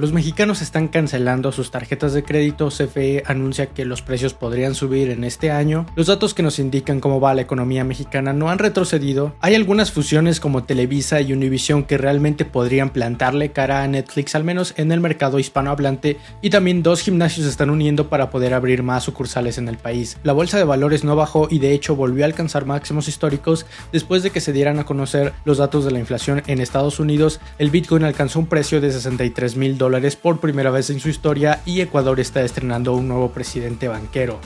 Los mexicanos están cancelando sus tarjetas de crédito. CFE anuncia que los precios podrían subir en este año. Los datos que nos indican cómo va la economía mexicana no han retrocedido. Hay algunas fusiones como Televisa y Univision que realmente podrían plantarle cara a Netflix, al menos en el mercado hispanohablante. Y también dos gimnasios se están uniendo para poder abrir más sucursales en el país. La bolsa de valores no bajó y de hecho volvió a alcanzar máximos históricos después de que se dieran a conocer los datos de la inflación en Estados Unidos. El Bitcoin alcanzó un precio de 63 mil dólares por primera vez en su historia y Ecuador está estrenando un nuevo presidente banquero.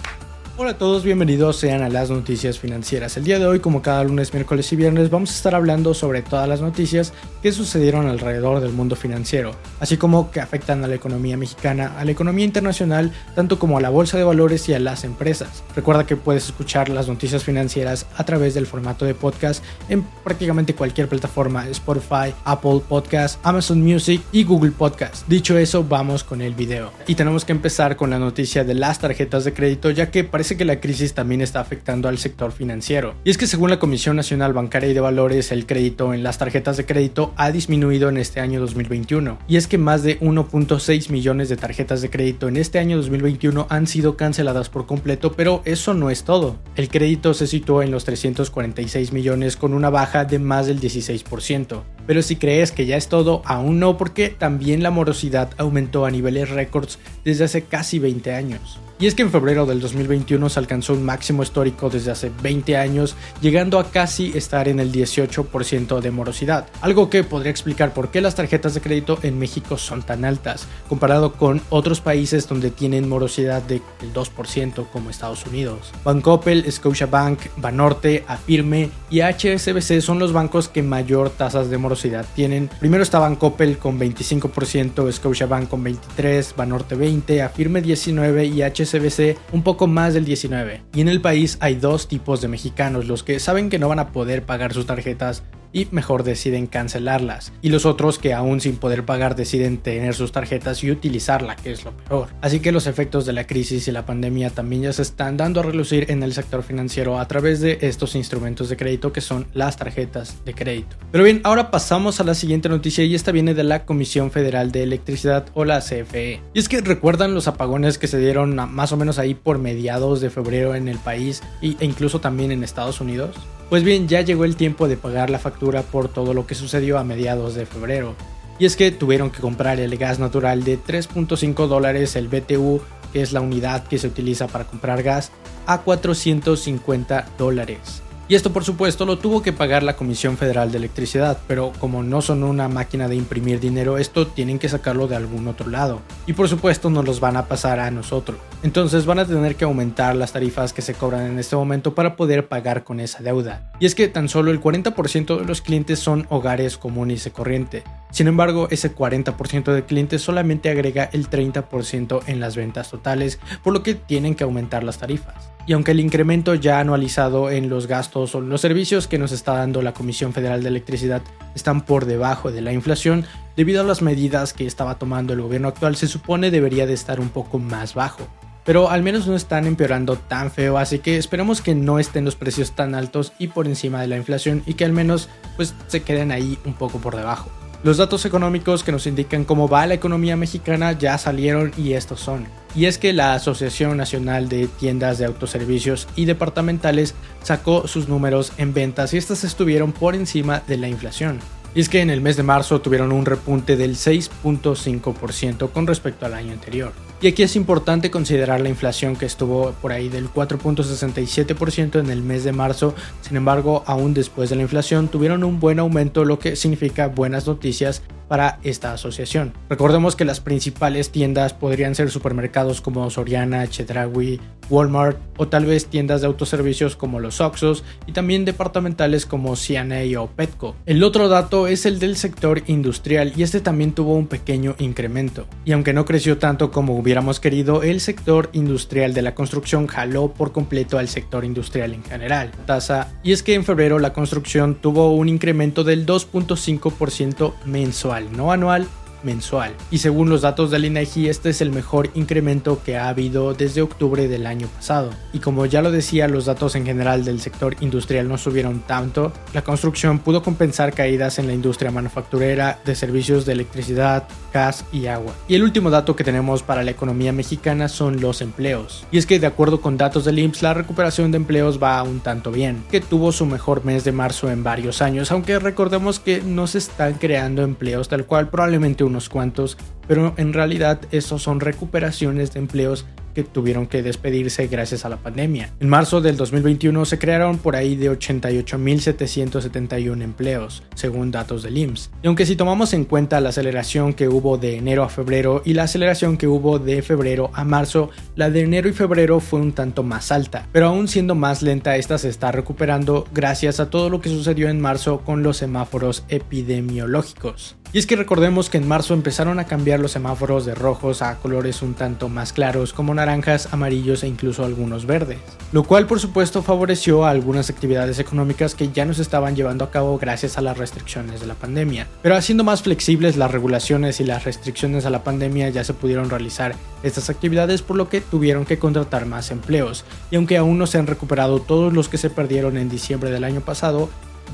Hola a todos, bienvenidos sean a las noticias financieras. El día de hoy, como cada lunes, miércoles y viernes, vamos a estar hablando sobre todas las noticias que sucedieron alrededor del mundo financiero, así como que afectan a la economía mexicana, a la economía internacional, tanto como a la bolsa de valores y a las empresas. Recuerda que puedes escuchar las noticias financieras a través del formato de podcast en prácticamente cualquier plataforma, Spotify, Apple Podcast, Amazon Music y Google Podcast. Dicho eso, vamos con el video. Y tenemos que empezar con la noticia de las tarjetas de crédito, ya que parece que la crisis también está afectando al sector financiero. Y es que según la Comisión Nacional Bancaria y de Valores, el crédito en las tarjetas de crédito ha disminuido en este año 2021. Y es que más de 1.6 millones de tarjetas de crédito en este año 2021 han sido canceladas por completo, pero eso no es todo. El crédito se situó en los 346 millones con una baja de más del 16%. Pero si crees que ya es todo, aún no porque también la morosidad aumentó a niveles récords desde hace casi 20 años. Y es que en febrero del 2021 se alcanzó un máximo histórico desde hace 20 años, llegando a casi estar en el 18% de morosidad, algo que podría explicar por qué las tarjetas de crédito en México son tan altas, comparado con otros países donde tienen morosidad del 2% como Estados Unidos. Bancoppel, Scotiabank, Banorte, Afirme y HSBC son los bancos que mayor tasas de morosidad tienen. Primero está Bancoppel con 25%, Scotiabank con 23%, Banorte 20%, Afirme 19% y HSBC SBC un poco más del 19. Y en el país hay dos tipos de mexicanos, los que saben que no van a poder pagar sus tarjetas y mejor deciden cancelarlas. Y los otros que aún sin poder pagar deciden tener sus tarjetas y utilizarla, que es lo peor. Así que los efectos de la crisis y la pandemia también ya se están dando a relucir en el sector financiero a través de estos instrumentos de crédito que son las tarjetas de crédito. Pero bien, ahora pasamos a la siguiente noticia y esta viene de la Comisión Federal de Electricidad o la CFE. Y es que recuerdan los apagones que se dieron más o menos ahí por mediados de febrero en el país e incluso también en Estados Unidos. Pues bien, ya llegó el tiempo de pagar la factura por todo lo que sucedió a mediados de febrero. Y es que tuvieron que comprar el gas natural de 3.5 dólares el BTU, que es la unidad que se utiliza para comprar gas, a 450 dólares. Y esto por supuesto lo tuvo que pagar la Comisión Federal de Electricidad, pero como no son una máquina de imprimir dinero, esto tienen que sacarlo de algún otro lado. Y por supuesto nos los van a pasar a nosotros. Entonces van a tener que aumentar las tarifas que se cobran en este momento para poder pagar con esa deuda. Y es que tan solo el 40% de los clientes son hogares comunes y corriente. Sin embargo, ese 40% de clientes solamente agrega el 30% en las ventas totales, por lo que tienen que aumentar las tarifas. Y aunque el incremento ya anualizado en los gastos o los servicios que nos está dando la Comisión Federal de Electricidad están por debajo de la inflación, debido a las medidas que estaba tomando el gobierno actual se supone debería de estar un poco más bajo. Pero al menos no están empeorando tan feo, así que esperemos que no estén los precios tan altos y por encima de la inflación y que al menos pues se queden ahí un poco por debajo. Los datos económicos que nos indican cómo va la economía mexicana ya salieron y estos son. Y es que la Asociación Nacional de Tiendas de Autoservicios y Departamentales sacó sus números en ventas y estas estuvieron por encima de la inflación. Y es que en el mes de marzo tuvieron un repunte del 6.5% con respecto al año anterior. Y aquí es importante considerar la inflación que estuvo por ahí del 4.67% en el mes de marzo. Sin embargo, aún después de la inflación tuvieron un buen aumento, lo que significa buenas noticias para esta asociación. Recordemos que las principales tiendas podrían ser supermercados como Soriana, Chedraui, Walmart o tal vez tiendas de autoservicios como los Oxos y también departamentales como CNA o Petco. El otro dato es el del sector industrial y este también tuvo un pequeño incremento. Y aunque no creció tanto como hubiéramos querido, el sector industrial de la construcción jaló por completo al sector industrial en general. Tasa y es que en febrero la construcción tuvo un incremento del 2.5% mensual, no anual, mensual. Y según los datos del INEGI, este es el mejor incremento que ha habido desde octubre del año pasado. Y como ya lo decía, los datos en general del sector industrial no subieron tanto, la construcción pudo compensar caídas en la industria manufacturera, de servicios de electricidad, gas y agua. Y el último dato que tenemos para la economía mexicana son los empleos. Y es que de acuerdo con datos del IMSS, la recuperación de empleos va un tanto bien, que tuvo su mejor mes de marzo en varios años, aunque recordemos que no se están creando empleos tal cual probablemente unos cuantos, pero en realidad esos son recuperaciones de empleos que tuvieron que despedirse gracias a la pandemia. En marzo del 2021 se crearon por ahí de 88.771 empleos, según datos del IMSS. Y aunque si tomamos en cuenta la aceleración que hubo de enero a febrero y la aceleración que hubo de febrero a marzo, la de enero y febrero fue un tanto más alta, pero aún siendo más lenta esta se está recuperando gracias a todo lo que sucedió en marzo con los semáforos epidemiológicos. Y es que recordemos que en marzo empezaron a cambiar los semáforos de rojos a colores un tanto más claros como naranjas, amarillos e incluso algunos verdes, lo cual por supuesto favoreció a algunas actividades económicas que ya no se estaban llevando a cabo gracias a las restricciones de la pandemia. Pero haciendo más flexibles las regulaciones y las restricciones a la pandemia ya se pudieron realizar estas actividades por lo que tuvieron que contratar más empleos, y aunque aún no se han recuperado todos los que se perdieron en diciembre del año pasado,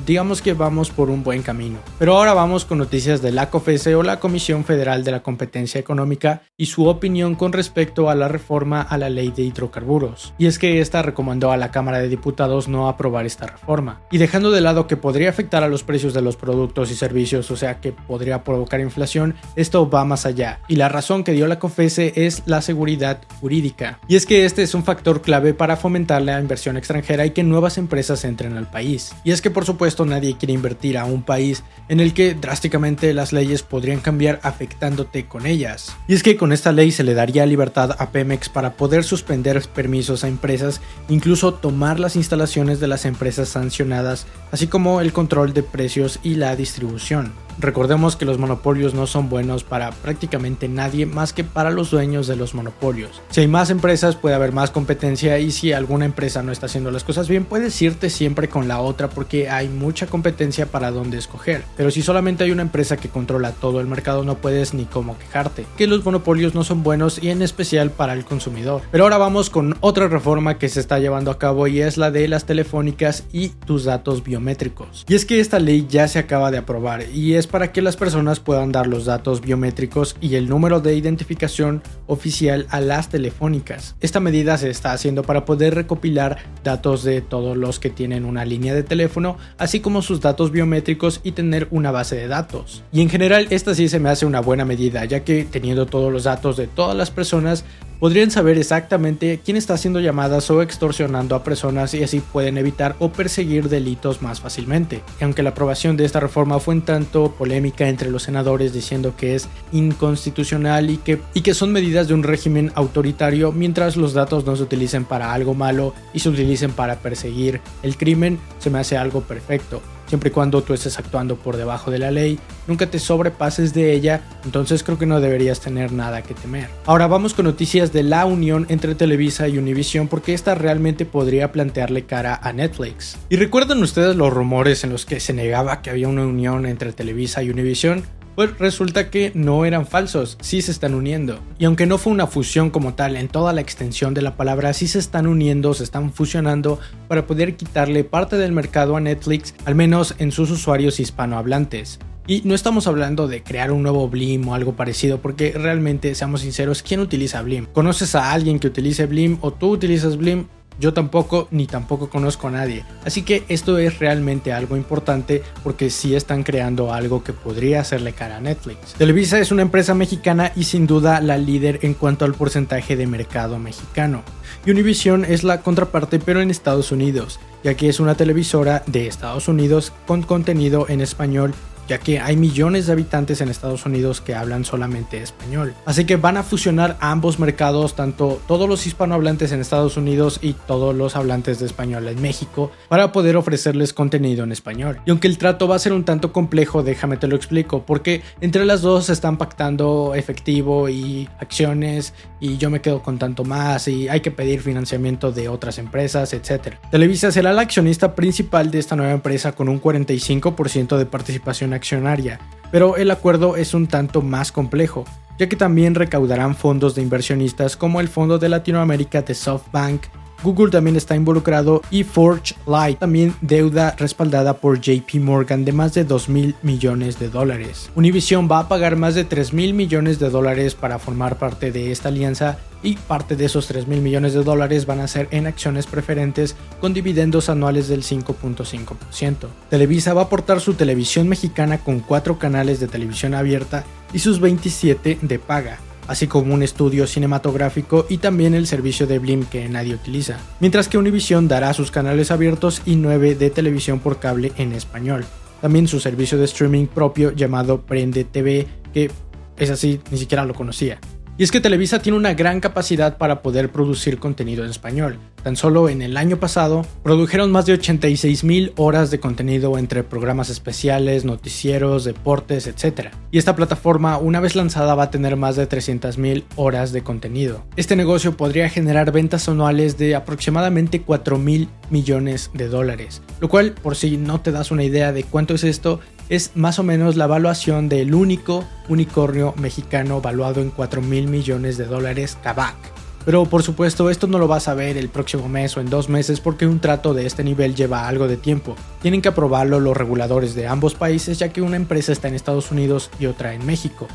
digamos que vamos por un buen camino. Pero ahora vamos con noticias de la COFESE o la Comisión Federal de la Competencia Económica y su opinión con respecto a la reforma a la ley de hidrocarburos. Y es que esta recomendó a la Cámara de Diputados no aprobar esta reforma. Y dejando de lado que podría afectar a los precios de los productos y servicios, o sea que podría provocar inflación, esto va más allá. Y la razón que dio la COFESE es la seguridad jurídica. Y es que este es un factor clave para fomentar la inversión extranjera y que nuevas empresas entren al país. Y es que por supuesto nadie quiere invertir a un país en el que drásticamente las leyes podrían cambiar afectándote con ellas. Y es que con esta ley se le daría libertad a Pemex para poder suspender permisos a empresas, incluso tomar las instalaciones de las empresas sancionadas, así como el control de precios y la distribución. Recordemos que los monopolios no son buenos para prácticamente nadie más que para los dueños de los monopolios. Si hay más empresas puede haber más competencia y si alguna empresa no está haciendo las cosas bien puedes irte siempre con la otra porque hay mucha competencia para dónde escoger. Pero si solamente hay una empresa que controla todo el mercado no puedes ni cómo quejarte. Que los monopolios no son buenos y en especial para el consumidor. Pero ahora vamos con otra reforma que se está llevando a cabo y es la de las telefónicas y tus datos biométricos. Y es que esta ley ya se acaba de aprobar y es para que las personas puedan dar los datos biométricos y el número de identificación oficial a las telefónicas. Esta medida se está haciendo para poder recopilar datos de todos los que tienen una línea de teléfono, así como sus datos biométricos y tener una base de datos. Y en general esta sí se me hace una buena medida, ya que teniendo todos los datos de todas las personas podrían saber exactamente quién está haciendo llamadas o extorsionando a personas y así pueden evitar o perseguir delitos más fácilmente. Y aunque la aprobación de esta reforma fue un tanto polémica entre los senadores diciendo que es inconstitucional y que, y que son medidas de un régimen autoritario mientras los datos no se utilicen para algo malo y se utilicen para perseguir el crimen, se me hace algo perfecto siempre y cuando tú estés actuando por debajo de la ley, nunca te sobrepases de ella, entonces creo que no deberías tener nada que temer. Ahora vamos con noticias de la unión entre Televisa y Univision porque esta realmente podría plantearle cara a Netflix. ¿Y recuerdan ustedes los rumores en los que se negaba que había una unión entre Televisa y Univision? Pues resulta que no eran falsos, sí se están uniendo. Y aunque no fue una fusión como tal en toda la extensión de la palabra, sí se están uniendo, se están fusionando para poder quitarle parte del mercado a Netflix, al menos en sus usuarios hispanohablantes. Y no estamos hablando de crear un nuevo Blim o algo parecido, porque realmente, seamos sinceros, ¿quién utiliza Blim? ¿Conoces a alguien que utilice Blim o tú utilizas Blim? Yo tampoco, ni tampoco conozco a nadie. Así que esto es realmente algo importante porque sí están creando algo que podría hacerle cara a Netflix. Televisa es una empresa mexicana y sin duda la líder en cuanto al porcentaje de mercado mexicano. Univision es la contraparte pero en Estados Unidos, ya que es una televisora de Estados Unidos con contenido en español ya que hay millones de habitantes en Estados Unidos que hablan solamente español. Así que van a fusionar ambos mercados, tanto todos los hispanohablantes en Estados Unidos y todos los hablantes de español en México, para poder ofrecerles contenido en español. Y aunque el trato va a ser un tanto complejo, déjame te lo explico, porque entre las dos se están pactando efectivo y acciones y yo me quedo con tanto más y hay que pedir financiamiento de otras empresas, etc. Televisa será el accionista principal de esta nueva empresa con un 45% de participación accionaria, pero el acuerdo es un tanto más complejo, ya que también recaudarán fondos de inversionistas como el Fondo de Latinoamérica de SoftBank, Google también está involucrado y Forge Light, también deuda respaldada por JP Morgan de más de 2 mil millones de dólares. Univision va a pagar más de 3 mil millones de dólares para formar parte de esta alianza y parte de esos 3 mil millones de dólares van a ser en acciones preferentes con dividendos anuales del 5.5%. Televisa va a aportar su televisión mexicana con 4 canales de televisión abierta y sus 27 de paga así como un estudio cinematográfico y también el servicio de Blim que nadie utiliza, mientras que Univision dará sus canales abiertos y 9 de televisión por cable en español. También su servicio de streaming propio llamado Prende TV, que es así, ni siquiera lo conocía. Y es que Televisa tiene una gran capacidad para poder producir contenido en español. Tan solo en el año pasado produjeron más de 86 mil horas de contenido entre programas especiales, noticieros, deportes, etc. Y esta plataforma una vez lanzada va a tener más de 300 mil horas de contenido. Este negocio podría generar ventas anuales de aproximadamente 4 mil millones de dólares, lo cual por si no te das una idea de cuánto es esto, es más o menos la evaluación del único unicornio mexicano valuado en 4 mil millones de dólares, Kavak. Pero por supuesto esto no lo vas a ver el próximo mes o en dos meses porque un trato de este nivel lleva algo de tiempo. Tienen que aprobarlo los reguladores de ambos países ya que una empresa está en Estados Unidos y otra en México.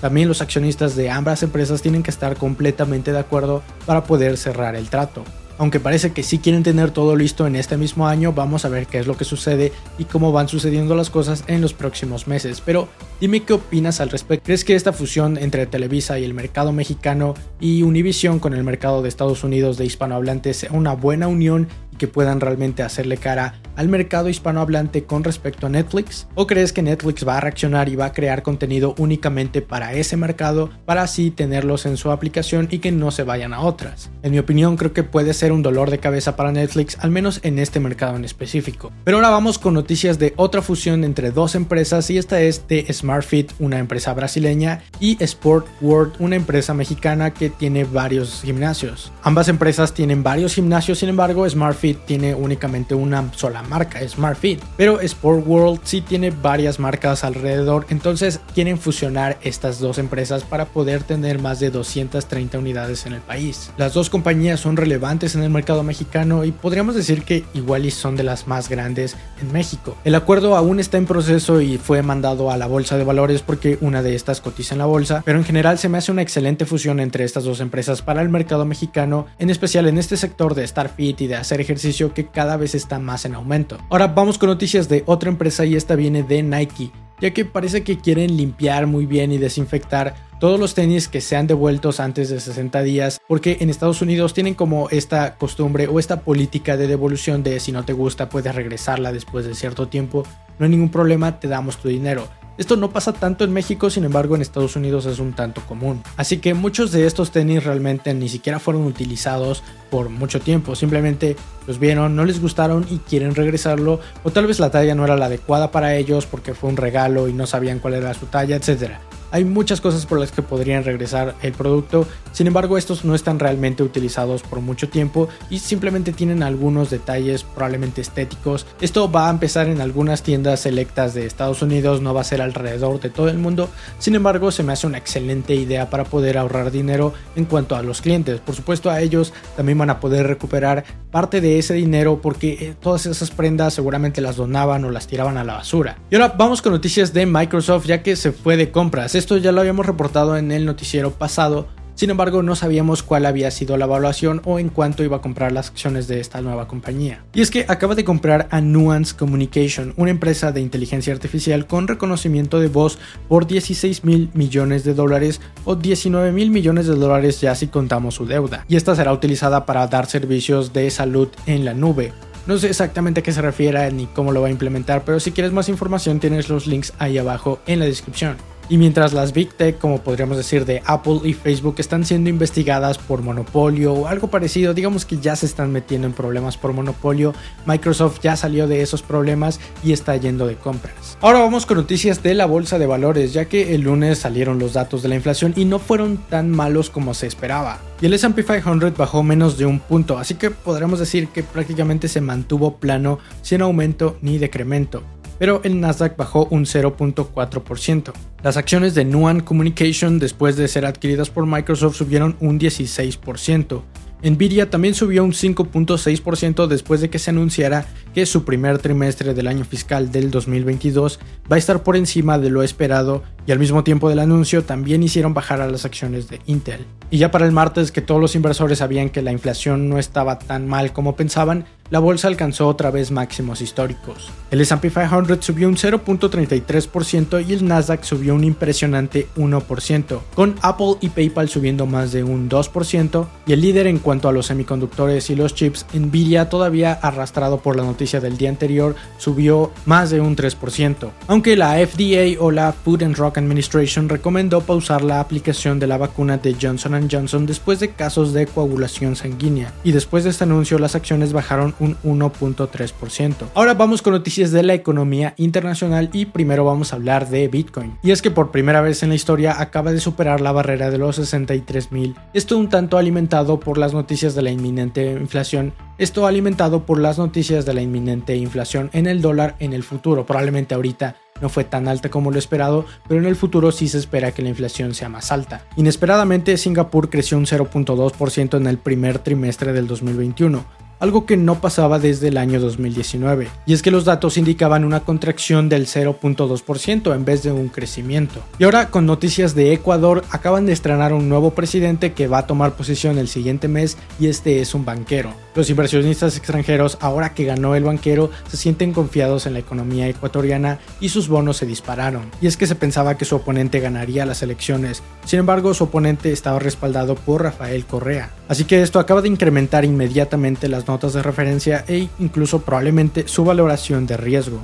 También los accionistas de ambas empresas tienen que estar completamente de acuerdo para poder cerrar el trato. Aunque parece que sí quieren tener todo listo en este mismo año, vamos a ver qué es lo que sucede y cómo van sucediendo las cosas en los próximos meses. Pero dime qué opinas al respecto. ¿Crees que esta fusión entre Televisa y el mercado mexicano y Univision con el mercado de Estados Unidos de hispanohablantes sea una buena unión que puedan realmente hacerle cara al mercado hispanohablante con respecto a Netflix? ¿O crees que Netflix va a reaccionar y va a crear contenido únicamente para ese mercado para así tenerlos en su aplicación y que no se vayan a otras? En mi opinión creo que puede ser un dolor de cabeza para Netflix, al menos en este mercado en específico. Pero ahora vamos con noticias de otra fusión entre dos empresas y esta es de SmartFit, una empresa brasileña, y Sport World, una empresa mexicana que tiene varios gimnasios. Ambas empresas tienen varios gimnasios, sin embargo SmartFit tiene únicamente una sola marca, SmartFit. Pero Sport World sí tiene varias marcas alrededor, entonces quieren fusionar estas dos empresas para poder tener más de 230 unidades en el país. Las dos compañías son relevantes en el mercado mexicano y podríamos decir que igual y son de las más grandes en México. El acuerdo aún está en proceso y fue mandado a la bolsa de valores porque una de estas cotiza en la bolsa, pero en general se me hace una excelente fusión entre estas dos empresas para el mercado mexicano, en especial en este sector de estar fit y de hacer ejercicio que cada vez está más en aumento. Ahora vamos con noticias de otra empresa y esta viene de Nike, ya que parece que quieren limpiar muy bien y desinfectar todos los tenis que sean devueltos antes de 60 días, porque en Estados Unidos tienen como esta costumbre o esta política de devolución de si no te gusta puedes regresarla después de cierto tiempo, no hay ningún problema, te damos tu dinero. Esto no pasa tanto en México, sin embargo en Estados Unidos es un tanto común. Así que muchos de estos tenis realmente ni siquiera fueron utilizados por mucho tiempo, simplemente los vieron, no les gustaron y quieren regresarlo, o tal vez la talla no era la adecuada para ellos porque fue un regalo y no sabían cuál era su talla, etc. Hay muchas cosas por las que podrían regresar el producto, sin embargo estos no están realmente utilizados por mucho tiempo y simplemente tienen algunos detalles probablemente estéticos. Esto va a empezar en algunas tiendas selectas de Estados Unidos, no va a ser alrededor de todo el mundo, sin embargo se me hace una excelente idea para poder ahorrar dinero en cuanto a los clientes. Por supuesto a ellos también van a poder recuperar parte de ese dinero porque eh, todas esas prendas seguramente las donaban o las tiraban a la basura. Y ahora vamos con noticias de Microsoft ya que se fue de compras. Esto ya lo habíamos reportado en el noticiero pasado. Sin embargo, no sabíamos cuál había sido la evaluación o en cuánto iba a comprar las acciones de esta nueva compañía. Y es que acaba de comprar a Nuance Communication, una empresa de inteligencia artificial con reconocimiento de voz por 16 mil millones de dólares o 19 mil millones de dólares ya si contamos su deuda. Y esta será utilizada para dar servicios de salud en la nube. No sé exactamente a qué se refiere ni cómo lo va a implementar, pero si quieres más información tienes los links ahí abajo en la descripción. Y mientras las Big Tech, como podríamos decir de Apple y Facebook, están siendo investigadas por monopolio o algo parecido, digamos que ya se están metiendo en problemas por monopolio, Microsoft ya salió de esos problemas y está yendo de compras. Ahora vamos con noticias de la bolsa de valores, ya que el lunes salieron los datos de la inflación y no fueron tan malos como se esperaba. Y el SP 500 bajó menos de un punto, así que podríamos decir que prácticamente se mantuvo plano sin aumento ni decremento pero el Nasdaq bajó un 0.4%. Las acciones de Nuan Communication después de ser adquiridas por Microsoft subieron un 16%. Nvidia también subió un 5.6% después de que se anunciara que su primer trimestre del año fiscal del 2022 va a estar por encima de lo esperado y al mismo tiempo del anuncio también hicieron bajar a las acciones de Intel. Y ya para el martes que todos los inversores sabían que la inflación no estaba tan mal como pensaban, la bolsa alcanzó otra vez máximos históricos. El S&P 500 subió un 0.33% y el Nasdaq subió un impresionante 1%, con Apple y PayPal subiendo más de un 2% y el líder en cuanto a los semiconductores y los chips, Nvidia todavía arrastrado por la noticia del día anterior, subió más de un 3%, aunque la FDA o la Food and Drug Administration recomendó pausar la aplicación de la vacuna de Johnson Johnson después de casos de coagulación sanguínea, y después de este anuncio las acciones bajaron un 1.3%. Ahora vamos con noticias de la economía internacional y primero vamos a hablar de Bitcoin. Y es que por primera vez en la historia acaba de superar la barrera de los 63 mil. Esto un tanto alimentado por las noticias de la inminente inflación. Esto alimentado por las noticias de la inminente inflación en el dólar en el futuro. Probablemente ahorita no fue tan alta como lo esperado, pero en el futuro sí se espera que la inflación sea más alta. Inesperadamente, Singapur creció un 0.2% en el primer trimestre del 2021, algo que no pasaba desde el año 2019, y es que los datos indicaban una contracción del 0.2% en vez de un crecimiento. Y ahora con noticias de Ecuador, acaban de estrenar un nuevo presidente que va a tomar posición el siguiente mes y este es un banquero. Los inversionistas extranjeros, ahora que ganó el banquero, se sienten confiados en la economía ecuatoriana y sus bonos se dispararon. Y es que se pensaba que su oponente ganaría las elecciones, sin embargo su oponente estaba respaldado por Rafael Correa. Así que esto acaba de incrementar inmediatamente notas de referencia e incluso probablemente su valoración de riesgo.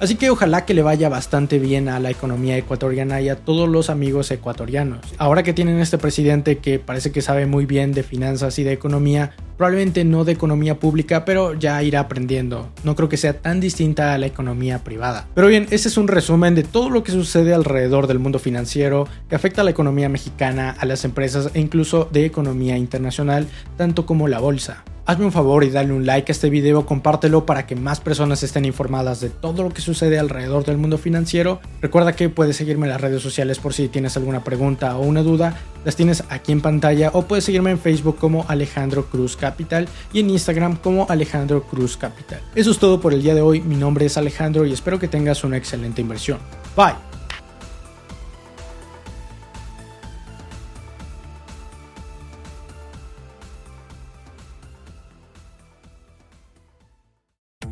Así que ojalá que le vaya bastante bien a la economía ecuatoriana y a todos los amigos ecuatorianos. Ahora que tienen este presidente que parece que sabe muy bien de finanzas y de economía, probablemente no de economía pública, pero ya irá aprendiendo. No creo que sea tan distinta a la economía privada. Pero bien, ese es un resumen de todo lo que sucede alrededor del mundo financiero que afecta a la economía mexicana, a las empresas e incluso de economía internacional, tanto como la bolsa. Hazme un favor y dale un like a este video, compártelo para que más personas estén informadas de todo lo que sucede alrededor del mundo financiero. Recuerda que puedes seguirme en las redes sociales por si tienes alguna pregunta o una duda, las tienes aquí en pantalla o puedes seguirme en Facebook como Alejandro Cruz Capital y en Instagram como Alejandro Cruz Capital. Eso es todo por el día de hoy, mi nombre es Alejandro y espero que tengas una excelente inversión. Bye.